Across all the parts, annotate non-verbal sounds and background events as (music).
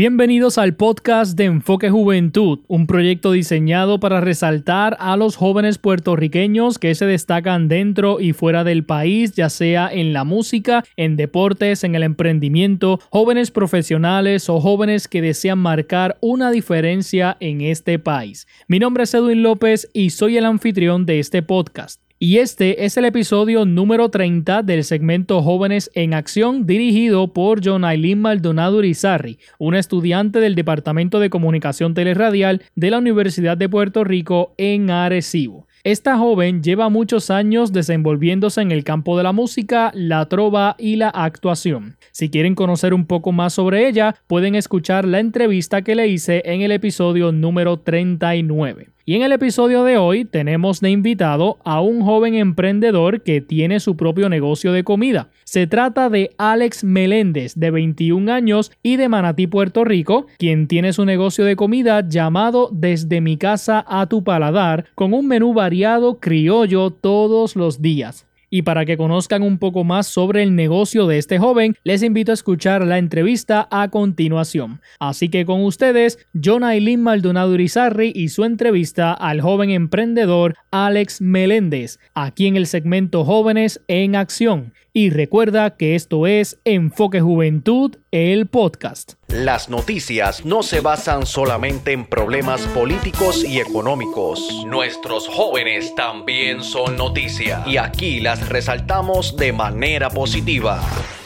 Bienvenidos al podcast de Enfoque Juventud, un proyecto diseñado para resaltar a los jóvenes puertorriqueños que se destacan dentro y fuera del país, ya sea en la música, en deportes, en el emprendimiento, jóvenes profesionales o jóvenes que desean marcar una diferencia en este país. Mi nombre es Edwin López y soy el anfitrión de este podcast. Y este es el episodio número 30 del segmento Jóvenes en Acción dirigido por John Aileen Maldonado Urizarri, una estudiante del Departamento de Comunicación Teleradial de la Universidad de Puerto Rico en Arecibo. Esta joven lleva muchos años desenvolviéndose en el campo de la música, la trova y la actuación. Si quieren conocer un poco más sobre ella, pueden escuchar la entrevista que le hice en el episodio número 39. Y en el episodio de hoy tenemos de invitado a un joven emprendedor que tiene su propio negocio de comida. Se trata de Alex Meléndez, de 21 años y de Manatí, Puerto Rico, quien tiene su negocio de comida llamado Desde mi casa a tu paladar, con un menú variado criollo todos los días. Y para que conozcan un poco más sobre el negocio de este joven, les invito a escuchar la entrevista a continuación. Así que con ustedes, John Aileen Maldonado Urizarri y su entrevista al joven emprendedor Alex Meléndez, aquí en el segmento Jóvenes en Acción. Y recuerda que esto es Enfoque Juventud, el podcast. Las noticias no se basan solamente en problemas políticos y económicos. Nuestros jóvenes también son noticia y aquí las resaltamos de manera positiva.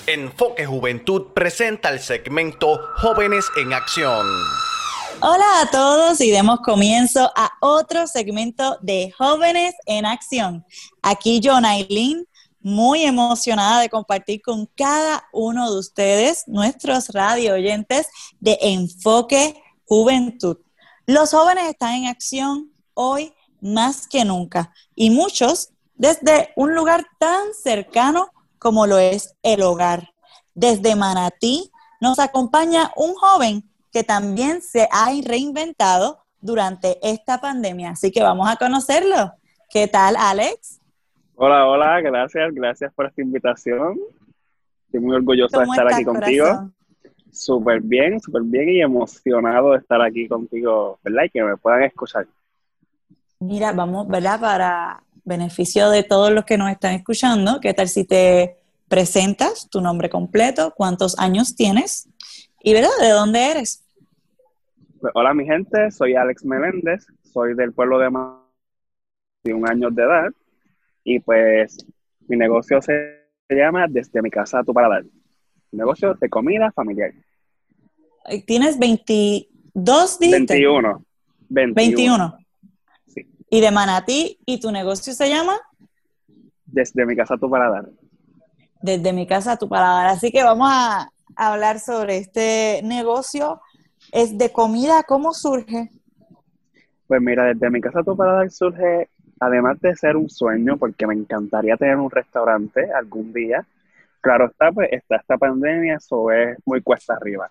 Enfoque Juventud presenta el segmento Jóvenes en Acción. Hola a todos y demos comienzo a otro segmento de Jóvenes en Acción. Aquí John Aileen muy emocionada de compartir con cada uno de ustedes, nuestros radio oyentes de Enfoque Juventud. Los jóvenes están en acción hoy más que nunca y muchos desde un lugar tan cercano como lo es el hogar. Desde Manatí nos acompaña un joven que también se ha reinventado durante esta pandemia. Así que vamos a conocerlo. ¿Qué tal, Alex? Hola, hola, gracias, gracias por esta invitación. Estoy muy orgulloso de estar aquí contigo. Súper bien, súper bien y emocionado de estar aquí contigo, ¿verdad? Y que me puedan escuchar. Mira, vamos, ¿verdad? Para beneficio de todos los que nos están escuchando, ¿qué tal si te presentas tu nombre completo, cuántos años tienes y, ¿verdad? ¿De dónde eres? Pues, hola, mi gente, soy Alex Meléndez, soy del pueblo de de un año de edad y pues mi negocio se llama Desde mi casa a tu paladar. Negocio de comida familiar. ¿Tienes 22 días? 21. 21. Sí. ¿Y de Manatí? ¿Y tu negocio se llama? Desde mi casa a tu paladar. Desde mi casa a tu paladar. Así que vamos a hablar sobre este negocio. Es de comida, ¿cómo surge? Pues mira, desde mi casa a tu paladar surge además de ser un sueño, porque me encantaría tener un restaurante algún día, claro está, pues está esta pandemia, eso es muy cuesta arriba.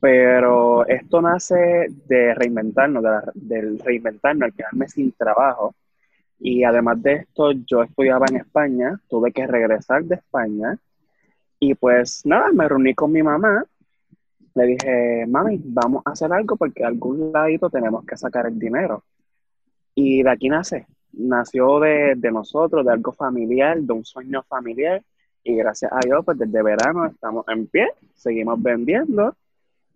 Pero esto nace de reinventarnos, del reinventarnos, al quedarme sin trabajo. Y además de esto, yo estudiaba en España, tuve que regresar de España. Y pues nada, me reuní con mi mamá. Le dije, mami, vamos a hacer algo porque algún ladito tenemos que sacar el dinero. Y de aquí nace, nació de, nosotros, de algo familiar, de un sueño familiar. Y gracias a Dios, pues desde verano estamos en pie, seguimos vendiendo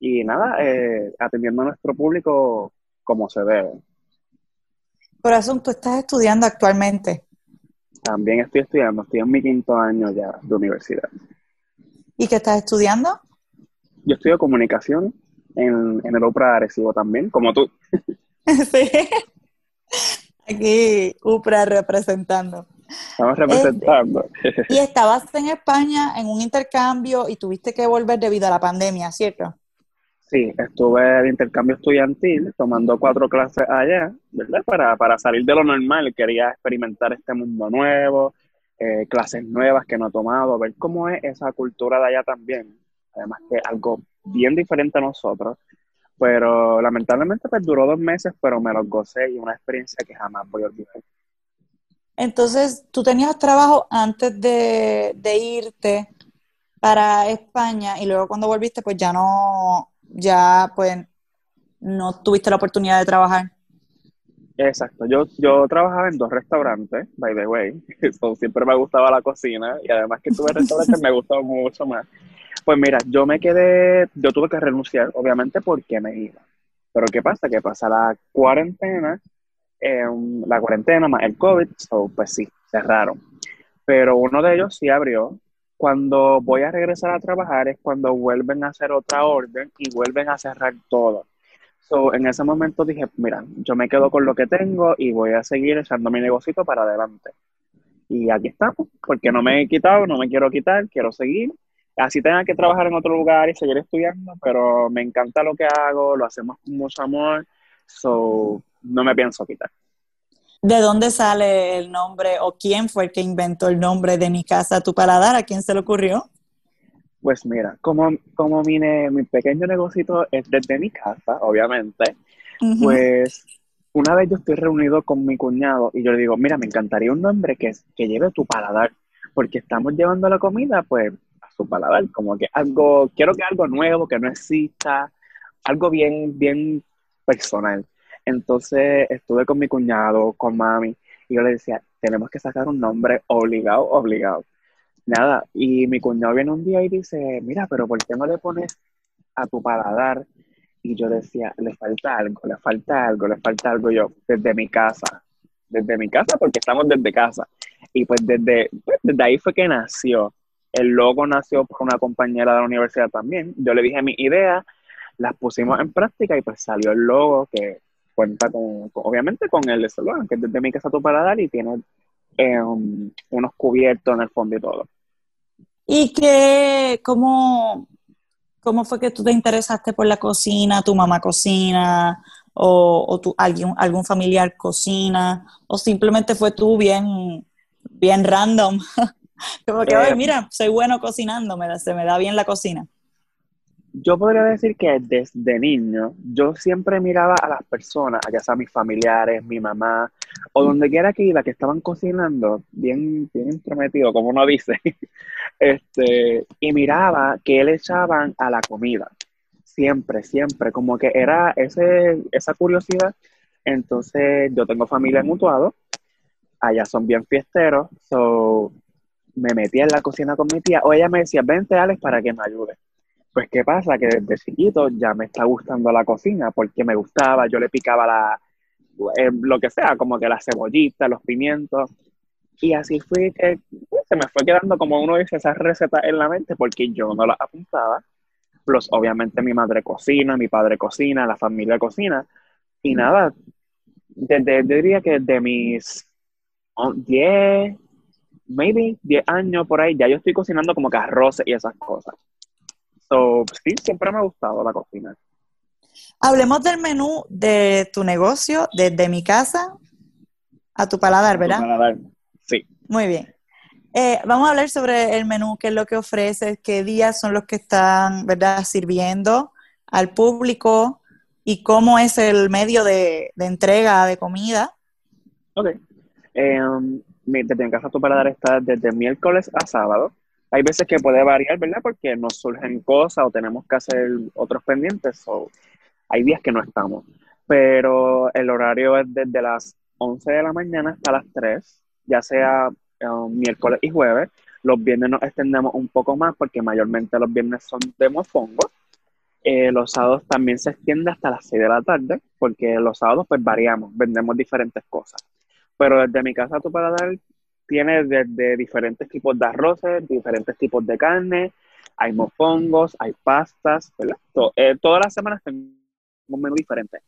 y nada, eh, atendiendo a nuestro público como se debe. Corazón, tú estás estudiando actualmente. También estoy estudiando, estoy en mi quinto año ya de universidad. ¿Y qué estás estudiando? Yo estudio comunicación en, en el OPRA Arecibo también, como tú. (laughs) sí. Aquí, UPRA representando. Estamos representando. (laughs) y estabas en España en un intercambio y tuviste que volver debido a la pandemia, ¿cierto? Sí, estuve de intercambio estudiantil tomando cuatro clases allá, ¿verdad? Para, para salir de lo normal, quería experimentar este mundo nuevo, eh, clases nuevas que no he tomado, ver cómo es esa cultura de allá también. Además que algo bien diferente a nosotros. Pero lamentablemente pues duró dos meses, pero me lo gocé y una experiencia que jamás voy a olvidar. Entonces, tú tenías trabajo antes de, irte para España y luego cuando volviste pues ya no, ya pues no tuviste la oportunidad de trabajar. Exacto, yo, yo trabajaba en dos restaurantes, by the way, (laughs) siempre me gustaba la cocina y además que tuve restaurantes me gustaba mucho más. Pues mira, yo me quedé, yo tuve que renunciar, obviamente, porque me iba. Pero ¿qué pasa? Que pasa la cuarentena, em, la cuarentena más el COVID, pues sí, cerraron. Pero uno de ellos sí abrió. Cuando voy a regresar a trabajar es cuando vuelven a hacer otra orden y vuelven a cerrar todo. So, en ese momento dije, mira, yo me quedo con lo que tengo y voy a seguir echando mi negocio para adelante. Y aquí estamos, porque no me he quitado, no me quiero quitar, quiero seguir así tenga que trabajar en otro lugar y seguir estudiando, pero me encanta lo que hago, lo hacemos con mucho amor, so no me pienso quitar. ¿De dónde sale el nombre o quién fue el que inventó el nombre de mi casa, tu paladar? ¿A quién se le ocurrió? Pues mira, como, como mi, mi pequeño negocio es desde mi casa, obviamente, pues una vez yo estoy reunido con mi cuñado y yo le digo, mira, me encantaría un nombre que, que lleve tu paladar, porque estamos llevando la comida, pues su paladar, como que algo, quiero que algo nuevo, que no exista, algo bien, bien personal. Entonces estuve con mi cuñado, con mami, y yo le decía, tenemos que sacar un nombre obligado, obligado. Nada, y mi cuñado viene un día y dice, mira, pero ¿por qué no le pones a tu paladar? Y yo decía, le falta algo, le falta algo, le falta algo yo, desde mi casa, desde mi casa, porque estamos desde casa. Y pues desde, pues desde ahí fue que nació. El logo nació por una compañera de la universidad también. Yo le dije mi idea, las pusimos en práctica y pues salió el logo que cuenta con, obviamente con el eslogan, que es desde mi casa tu paladar y tiene eh, unos cubiertos en el fondo y todo. ¿Y qué, cómo, cómo fue que tú te interesaste por la cocina? ¿Tu mamá cocina? ¿O, o tu, algún, algún familiar cocina? ¿O simplemente fue tú bien, bien random? (laughs) (laughs) Como que, mira, soy bueno cocinando, me se me da bien la cocina. Yo podría decir que desde niño yo siempre miraba a las personas, ya sea mis familiares, mi mamá, o donde quiera que iba, que estaban cocinando, bien, bien intrometido, como uno dice, (laughs) este, y miraba que le echaban a la comida. Siempre, siempre, como que era ese, esa curiosidad. Entonces, yo tengo familia en Mutuado, allá son bien fiesteros, so me metía en la cocina con mi tía, o ella me decía, vente Alex para que me ayude. Pues qué pasa, que desde chiquito ya me está gustando la cocina, porque me gustaba, yo le picaba la, eh, lo que sea, como que la cebollita, los pimientos, y así fue que pues, se me fue quedando, como uno dice, esas recetas en la mente, porque yo no las apuntaba. Plus, obviamente, mi madre cocina, mi padre cocina, la familia cocina. Y nada, desde, diría que desde mis 10, maybe 10 años por ahí, ya yo estoy cocinando como que arroz y esas cosas. So, sí, siempre me ha gustado la cocina. Hablemos del menú de tu negocio, desde mi casa a tu paladar, ¿verdad? Tu paladar, sí. Muy bien. Eh, vamos a hablar sobre el menú, qué es lo que ofreces, qué días son los que están, ¿verdad?, sirviendo al público y cómo es el medio de, entrega de comida. Ok. Um, desde mi casa tu paladar está desde miércoles a sábado. Hay veces que puede variar, ¿verdad? Porque nos surgen cosas o tenemos que hacer otros pendientes. o hay días que no estamos. Pero el horario es desde las 11 de la mañana hasta las 3, ya sea um, miércoles y jueves. Los viernes nos extendemos un poco más porque mayormente los viernes son de mofongo. Eh, los sábados también se extiende hasta las 6 de la tarde porque los sábados pues variamos, vendemos diferentes cosas. Pero desde mi casa tu paladar tiene desde diferentes tipos de arroces, diferentes tipos de carne, hay mofongos, hay pastas, ¿verdad? Eh, todas las semanas tengo un menú diferente.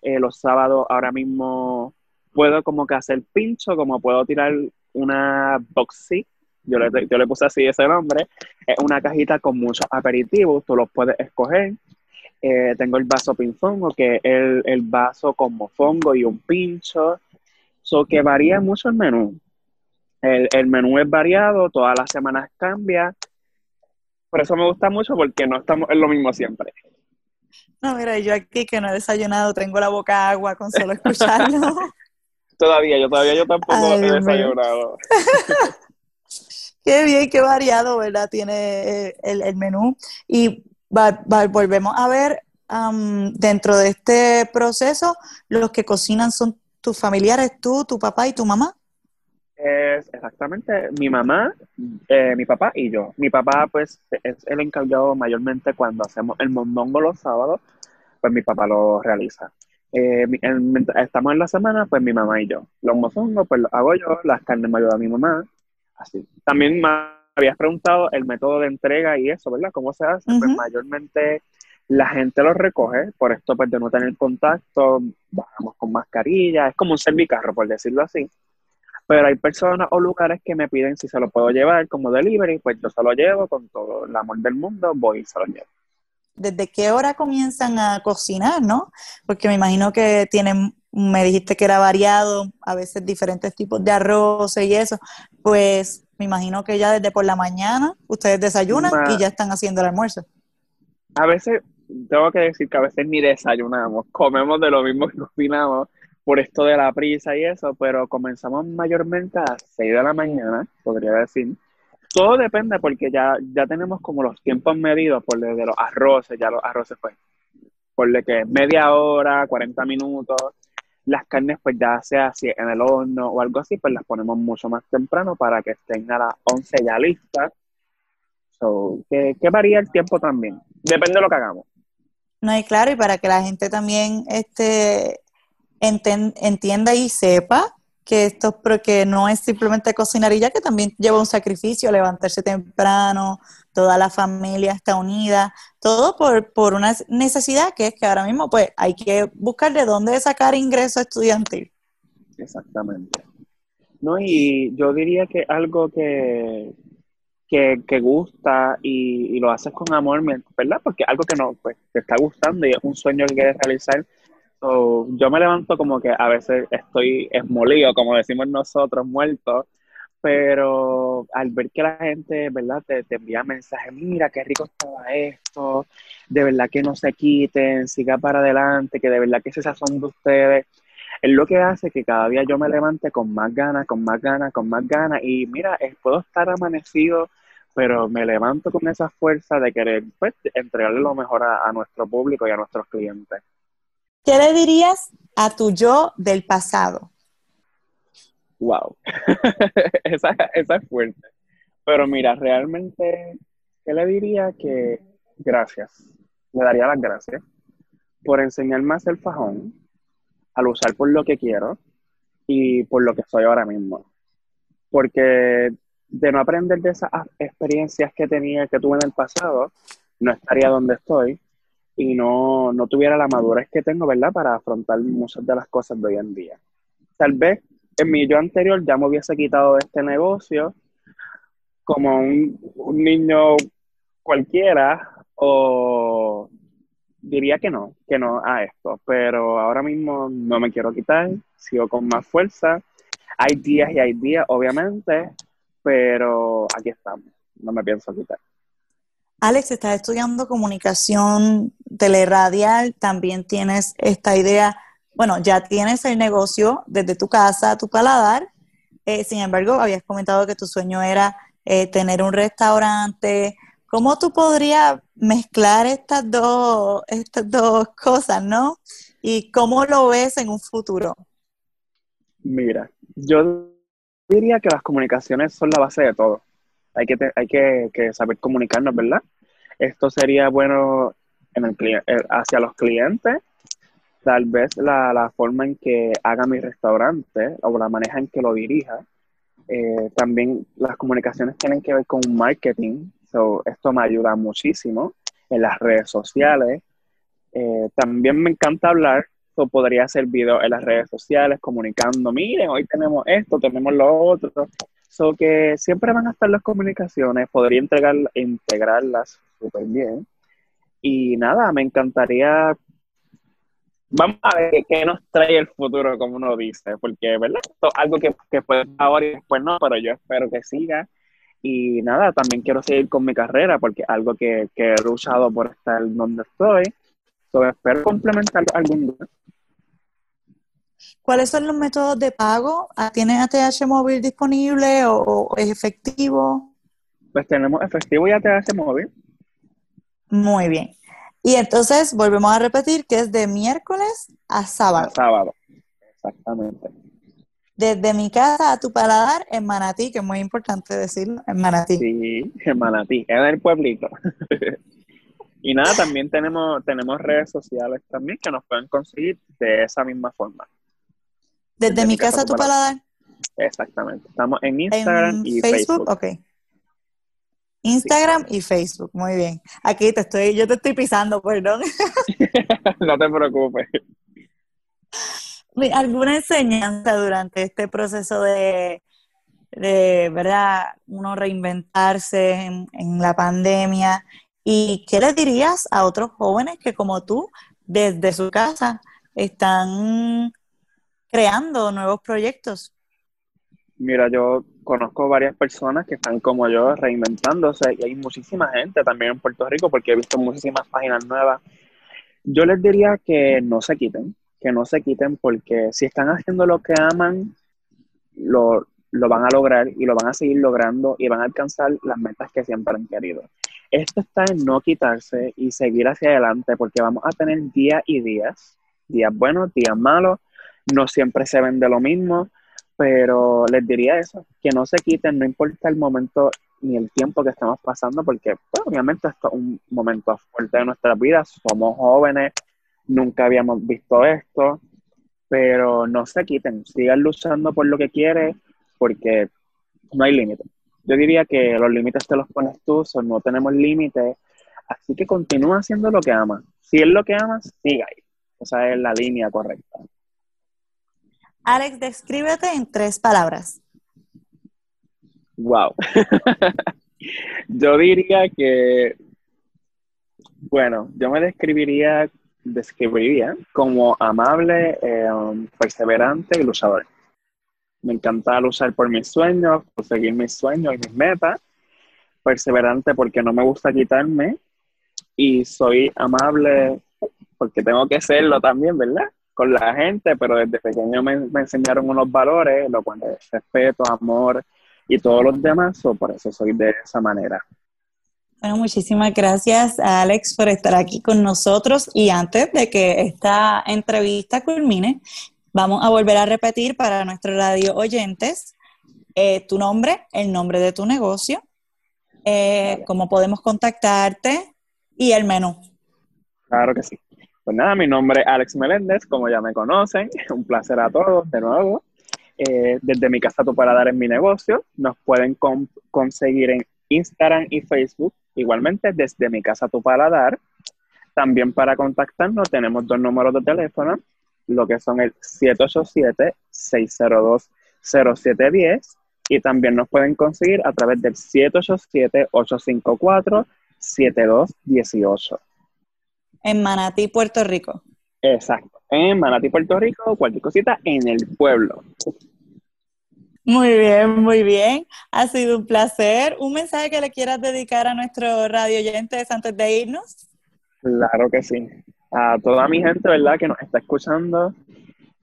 Eh, los sábados ahora mismo puedo como que hacer pincho, como puedo tirar una boxy, yo le, yo le puse así ese nombre, es una cajita con muchos aperitivos, tú los puedes escoger. Eh, tengo el vaso pinfongo, que es el, el vaso con mofongo y un pincho. So que varía mucho el menú. El, menú es variado, todas las semanas cambia. Por eso me gusta mucho porque no estamos en lo mismo siempre. No, mira, yo aquí que no he desayunado, tengo la boca agua con solo escucharlo. (laughs) todavía, yo todavía yo tampoco he desayunado. (laughs) qué bien, qué variado, ¿verdad? Tiene eh, el, menú. Y volvemos a ver dentro de este proceso, los que cocinan son tus familiares, tú, tu papá y tu mamá? Es exactamente mi mamá, eh, mi papá y yo. Mi papá, pues, es el encargado mayormente cuando hacemos el mondongo los sábados, pues mi papá lo realiza. Eh, estamos en la semana, pues mi mamá y yo. Los mozongos, pues los hago yo, las carnes me ayuda mi mamá, así. También me habías preguntado el método de entrega y eso, ¿verdad? ¿Cómo se hace? Pues mayormente la gente los recoge, por esto pues de no tener contacto, bajamos con mascarilla, es como un servicarro, por decirlo así. Pero hay personas o lugares que me piden si se lo puedo llevar como delivery, pues yo se lo llevo con todo el amor del mundo, voy y se lo llevo. ¿Desde qué hora comienzan a cocinar, no? Porque me imagino que tienen, me dijiste que era variado, a veces diferentes tipos de arroz y eso, pues me imagino que ya desde por la mañana ustedes desayunan y ya están haciendo el almuerzo. A veces, tengo que decir que a veces ni desayunamos, comemos de lo mismo que (laughs) cocinamos por esto de la prisa y eso, pero comenzamos mayormente a las 6 de la mañana, podría decir. Todo depende porque ya, ya tenemos como los tiempos medidos por de los arroces, ya los arroces pues, por de que media hora, 40 minutos, las carnes pues ya sea así en el horno o algo así, pues las ponemos mucho más temprano para que estén a las 11 ya listas. So, que, que varía el tiempo también, depende de lo que hagamos. No, y claro, y para que la gente también este, entienda y sepa que esto porque no es simplemente cocinar y ya que también lleva un sacrificio, levantarse temprano, toda la familia está unida, todo por, por una necesidad que es que ahora mismo pues hay que buscar de dónde sacar ingreso estudiantil. Exactamente. No, y yo diría que algo que, que, gusta y, lo haces con amor, ¿verdad? Porque algo que no, pues, te está gustando y es un sueño que quieres realizar. yo me levanto como que a veces estoy esmolido, como decimos nosotros, muerto, pero al ver que la gente, ¿verdad? Te, envía mensajes, mira qué rico estaba esto, de verdad que no se quiten, siga para adelante, que de verdad que ese sazón de ustedes es lo que hace que cada día yo me levante con más ganas, con más ganas, con más ganas. Y mira, puedo estar amanecido pero me levanto con esa fuerza de querer pues, entregarle lo mejor a, nuestro público y a nuestros clientes. ¿Qué le dirías a tu yo del pasado? Wow, (laughs) esa, esa es fuerte. Pero mira, realmente, ¿qué le diría? Que gracias, le daría las gracias por enseñarme a hacer fajón, a luchar por lo que quiero y por lo que soy ahora mismo. Porque de no aprender de esas experiencias que tenía, que tuve en el pasado, no estaría donde estoy y no, no tuviera la madurez que tengo, ¿verdad?, para afrontar muchas de las cosas de hoy en día. Tal vez en mi yo anterior ya me hubiese quitado de este negocio como un, un niño cualquiera o diría que no, que no a esto, pero ahora mismo no me quiero quitar, sigo con más fuerza. Hay días y hay días, obviamente, pero aquí estamos, no me pienso quitar. Alex, estás estudiando comunicación teleradial, también tienes esta idea, bueno, ya tienes el negocio desde tu casa, tu paladar, eh, sin embargo, habías comentado que tu sueño era eh, tener un restaurante. ¿Cómo tú podrías mezclar estas dos, estas dos cosas, no? ¿Y cómo lo ves en un futuro? Mira, yo diría que las comunicaciones son la base de todo. Hay que, hay que, saber comunicarnos, ¿verdad? Esto sería bueno en el, eh, hacia los clientes, tal vez la, forma en que haga mi restaurante o la manera en que lo dirija. Eh, también las comunicaciones tienen que ver con marketing, so, esto me ayuda muchísimo en las redes sociales. Eh, también me encanta hablar o podría hacer video en las redes sociales comunicando, miren, hoy tenemos esto, tenemos lo otro. So que siempre van a estar las comunicaciones, podría entregar, integrarlas súper bien. Y nada, me encantaría. Vamos a ver qué nos trae el futuro, como uno dice, porque, ¿verdad? Esto es algo que, que puede ahora y después no, pero yo espero que siga. Y nada, también quiero seguir con mi carrera, porque algo que, que he luchado por estar donde estoy. So, espero complementar algún día. ¿Cuáles son los métodos de pago? ¿Tienes ATH móvil disponible o, es efectivo? Pues tenemos efectivo y ATH móvil. Muy bien. Y entonces volvemos a repetir que es de miércoles a sábado. sábado, exactamente. Desde mi casa a tu paladar en Manatí, que es muy importante decirlo, en Manatí. Sí, en Manatí, en el pueblito. (laughs) y nada, también tenemos, tenemos redes sociales también que nos pueden conseguir de esa misma forma. Desde, mi casa, a tu paladar. Exactamente. Estamos en Instagram y Facebook. Ok. Instagram y Facebook, muy bien. Aquí te estoy, yo te estoy pisando, perdón. (laughs) no te preocupes. ¿Alguna enseñanza durante este proceso de, de verdad, uno reinventarse en, en, la pandemia? ¿Y qué le dirías a otros jóvenes que como tú, desde su casa, están creando nuevos proyectos? Mira, yo conozco varias personas que están como yo reinventándose y hay muchísima gente también en Puerto Rico porque he visto muchísimas páginas nuevas. Yo les diría que no se quiten, que no se quiten porque si están haciendo lo que aman, lo, lo van a lograr y lo van a seguir logrando y van a alcanzar las metas que siempre han querido. Esto está en no quitarse y seguir hacia adelante porque vamos a tener días y días, días buenos, días malos, no siempre se vende lo mismo, pero les diría eso, que no se quiten, no importa el momento ni el tiempo que estamos pasando, porque pues, obviamente esto es un momento fuerte de nuestras vidas, somos jóvenes, nunca habíamos visto esto, pero no se quiten, sigan luchando por lo que quieren, porque no hay límite. Yo diría que los límites te los pones tú, no tenemos límites, así que continúa haciendo lo que amas. Si es lo que amas, siga ahí. Esa es la línea correcta. Alex, descríbete en tres palabras. Wow. (laughs) yo diría que, bueno, yo me describiría, describiría como amable, em, perseverante y luchador. Me encanta luchar por mis sueños, por seguir mis sueños y mis metas. Perseverante porque no me gusta quitarme. Y soy amable porque tengo que serlo también, ¿verdad? con la gente, pero desde pequeño me, enseñaron unos valores, lo cual es respeto, amor y todos los demás, o por eso soy de esa manera. Bueno, muchísimas gracias Alex por estar aquí con nosotros y antes de que esta entrevista culmine, vamos a volver a repetir para nuestros radio oyentes eh, tu nombre, el nombre de tu negocio, eh, cómo podemos contactarte y el menú. Claro que sí. Pues nada, mi nombre es Alex Meléndez, como ya me conocen, (laughs) un placer a todos de nuevo. Eh, desde mi casa tu dar en mi negocio, nos pueden conseguir en Instagram y Facebook, igualmente desde mi casa tu paladar. También para contactarnos tenemos dos números de teléfono, lo que son el 787-602-0710 y también nos pueden conseguir a través del 787-854-7218 en Manatí, Puerto Rico. Exacto, en Manatí, Puerto Rico, cualquier cosita en el pueblo. Muy bien, muy bien. Ha sido un placer. ¿Un mensaje que le quieras dedicar a nuestro radio oyentes antes de irnos? Claro que sí. A toda mi gente, ¿verdad?, que nos está escuchando,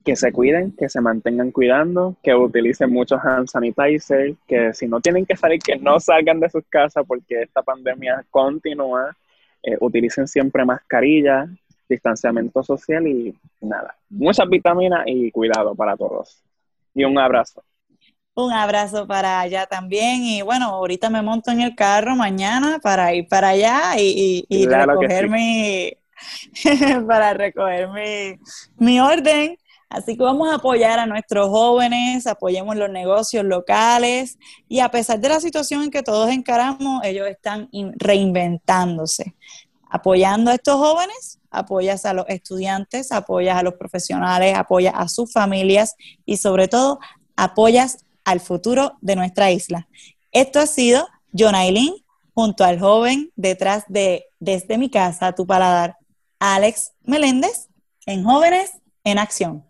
que se cuiden, que se mantengan cuidando, que utilicen muchos hand sanitizer, que si no tienen que salir, que no salgan de sus casas porque esta pandemia continúa eh, utilicen siempre mascarilla, distanciamiento social y nada, muchas vitaminas y cuidado para todos. Y un abrazo. Un abrazo para allá también. Y bueno, ahorita me monto en el carro mañana para ir para allá y, recoger mi (laughs) para recoger mi, mi orden Así que vamos a apoyar a nuestros jóvenes, apoyemos los negocios locales y a pesar de la situación en que todos encaramos, ellos están reinventándose. Apoyando a estos jóvenes, apoyas a los estudiantes, apoyas a los profesionales, apoyas a sus familias y sobre todo apoyas al futuro de nuestra isla. Esto ha sido Jonailin junto al joven detrás de Desde mi casa tu paladar, Alex Meléndez, en Jóvenes en Acción.